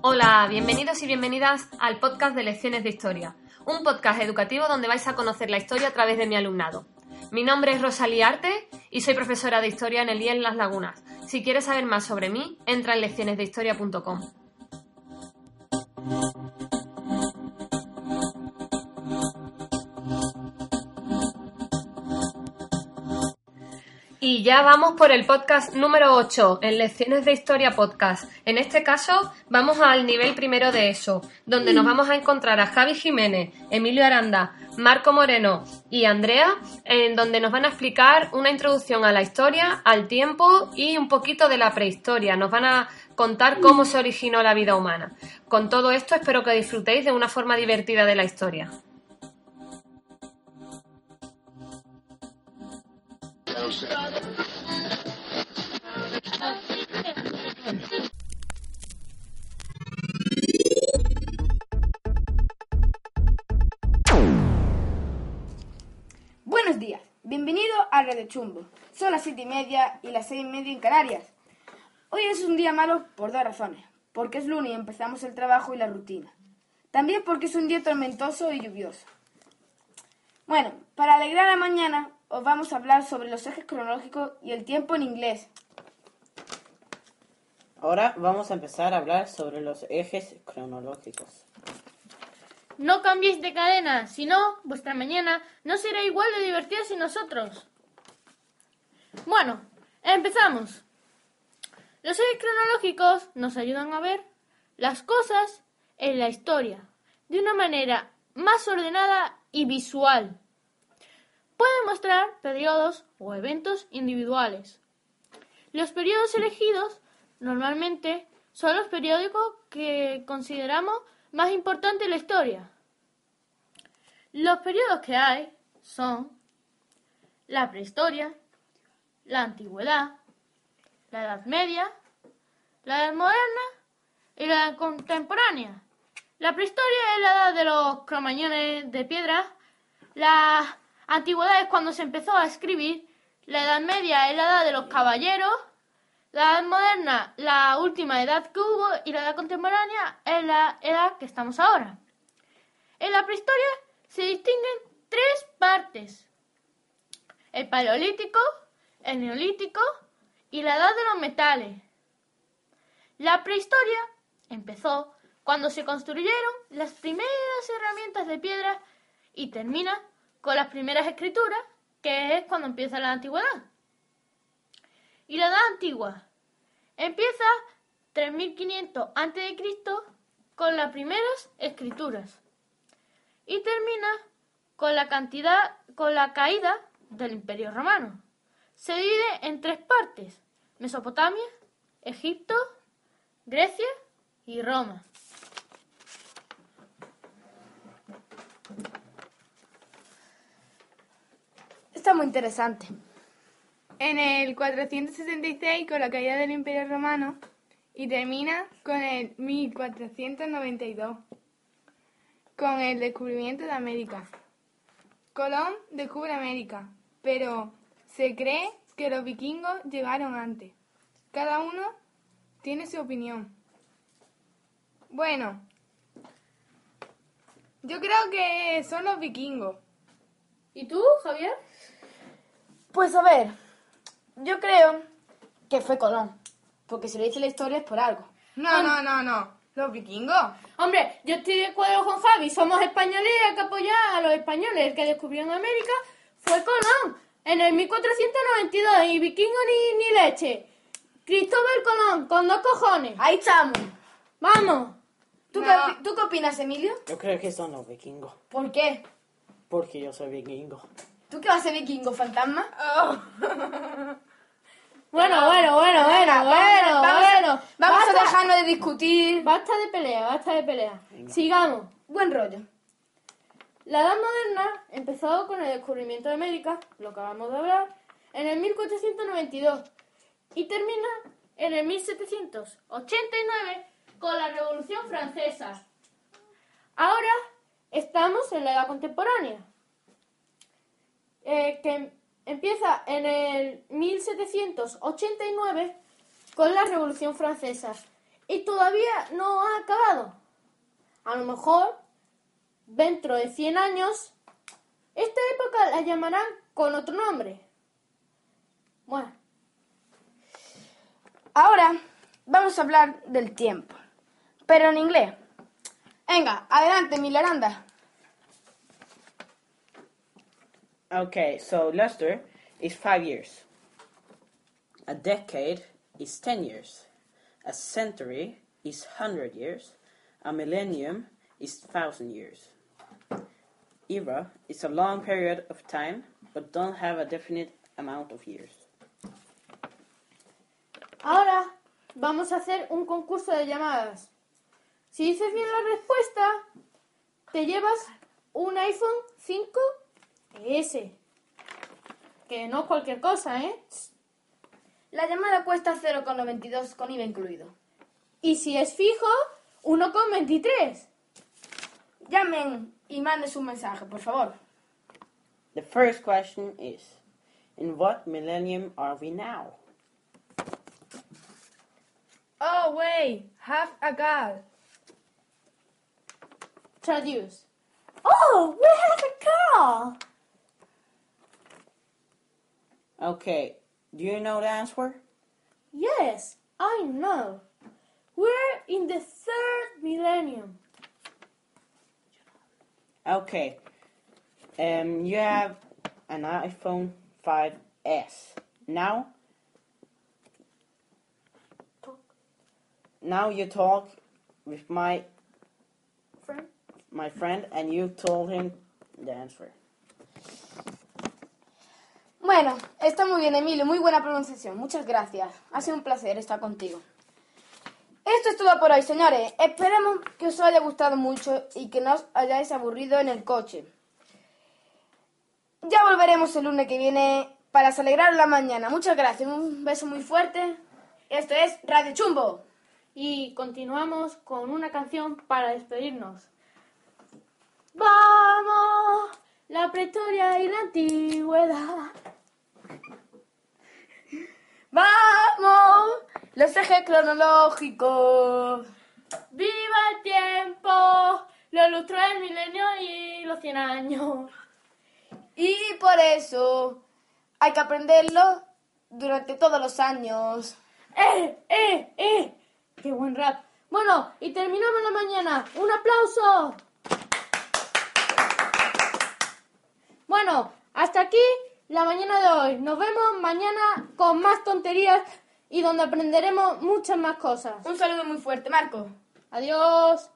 Hola, bienvenidos y bienvenidas al podcast de Lecciones de Historia, un podcast educativo donde vais a conocer la historia a través de mi alumnado. Mi nombre es Rosalía Arte y soy profesora de historia en el IEL Las Lagunas. Si quieres saber más sobre mí, entra en leccionesdehistoria.com. Y ya vamos por el podcast número 8, en Lecciones de Historia Podcast. En este caso, vamos al nivel primero de eso, donde nos vamos a encontrar a Javi Jiménez, Emilio Aranda, Marco Moreno y Andrea, en donde nos van a explicar una introducción a la historia, al tiempo y un poquito de la prehistoria. Nos van a contar cómo se originó la vida humana. Con todo esto, espero que disfrutéis de una forma divertida de la historia. Buenos días, bienvenido a Radio Chumbo. Son las siete y media y las seis y media en Canarias. Hoy es un día malo por dos razones. Porque es lunes y empezamos el trabajo y la rutina. También porque es un día tormentoso y lluvioso. Bueno, para alegrar la mañana os vamos a hablar sobre los ejes cronológicos y el tiempo en inglés. Ahora vamos a empezar a hablar sobre los ejes cronológicos. No cambiéis de cadena, si no, vuestra mañana no será igual de divertida sin nosotros. Bueno, empezamos. Los ejes cronológicos nos ayudan a ver las cosas en la historia de una manera más ordenada y visual. Pueden mostrar periodos o eventos individuales. Los periodos elegidos normalmente son los periódicos que consideramos más importantes en la historia. Los periodos que hay son la prehistoria, la antigüedad, la Edad Media, la Edad Moderna y la Contemporánea. La prehistoria es la edad de los cromañones de piedra, la antigüedad es cuando se empezó a escribir, la Edad Media es la edad de los caballeros, la Edad Moderna la última edad que hubo y la Edad Contemporánea es la edad que estamos ahora. En la prehistoria se distinguen tres partes. El Paleolítico, el Neolítico y la Edad de los Metales. La prehistoria empezó cuando se construyeron las primeras herramientas de piedra y termina con las primeras escrituras, que es cuando empieza la antigüedad. Y la edad antigua empieza 3500 a.C. con las primeras escrituras y termina con la cantidad con la caída del Imperio Romano. Se divide en tres partes: Mesopotamia, Egipto, Grecia y Roma. Está muy interesante. En el 466 con la caída del Imperio Romano y termina con el 1492 con el descubrimiento de América. Colón descubre América, pero se cree que los vikingos llegaron antes. Cada uno tiene su opinión. Bueno, yo creo que son los vikingos. ¿Y tú, Javier? Pues a ver, yo creo que fue Colón. Porque si lo dice la historia es por algo. No, no, no, no. Los vikingos. Hombre, yo estoy de acuerdo con Javi, somos españoles y hay que apoyar a los españoles. El que descubrieron América fue Colón, en el 1492, y vikingo ni, ni leche. Cristóbal Colón, con dos cojones. Ahí estamos. ¡Vamos! ¿Tú, No. qué, ¿Tú qué opinas, Emilio? Yo creo que son los vikingos, ¿Por qué? porque yo soy vikingo. ¿Tú qué vas a ser vikingo, fantasma? Bueno, bueno, bueno, Venga, bueno, vamos, bueno, vamos a- bueno. Vamos basta, a dejarnos de discutir. basta de pelea, basta de pelea. Sigamos. Buen rollo. La Edad Moderna empezó con el descubrimiento de América, lo que acabamos de hablar, en el 1492 y termina en el 1789 con la Revolución Francesa. Ahora estamos en la edad contemporánea, eh, que empieza en el 1789 con la Revolución Francesa y todavía no ha acabado. A lo mejor, dentro de 100 años, esta época la llamarán con otro nombre. Bueno, Ahora vamos a hablar del tiempo, pero en inglés. Venga, adelante, Milaranda. Okay, so luster is five years. A decade is ten years. A century is hundred years. A millennium is thousand years. Era is a long period of time, but don't have a definite amount of years. ahora vamos a hacer un concurso de llamadas. Si dices bien la respuesta, te llevas un iPhone 5S. Que no es cualquier cosa, ¿eh? La llamada cuesta 0,92 con IVA incluido. Y si es fijo, 1,23. Llamen y manden su mensaje, por favor. The first question is In what millennium are we now? Oh, wait, have a girl. Traduce. Oh, we have a call. Okay, do you know the answer? Yes, I know. We're in the third millennium. Okay. Um, you have an iPhone 5S. Now, now you talk with my Friend? my friend, and you told him the answer. Bueno, está muy bien, Emilio. Muy buena pronunciación. Muchas gracias. Ha sido un placer estar contigo. Esto es todo por hoy, señores. Esperemos que os haya gustado mucho y que no os hayáis aburrido en el coche. Ya volveremos el lunes que viene para alegrar la mañana. Muchas gracias. Un beso muy fuerte. Esto es Radio Chumbo. Y continuamos con una canción para despedirnos. Vamos, la prehistoria y la antigüedad. ¡Vamos! Los ejes cronológicos. ¡Viva el tiempo! Los lustros del milenio y los 100 años. Y por eso hay que aprenderlo durante todos los años. ¡Eh, eh, eh! ¡Qué buen rap! Bueno, y terminamos la mañana. ¡Un aplauso! Bueno, hasta aquí la mañana de hoy. Nos vemos mañana con más tonterías y donde aprenderemos muchas más cosas. Un saludo muy fuerte, Marco. Adiós.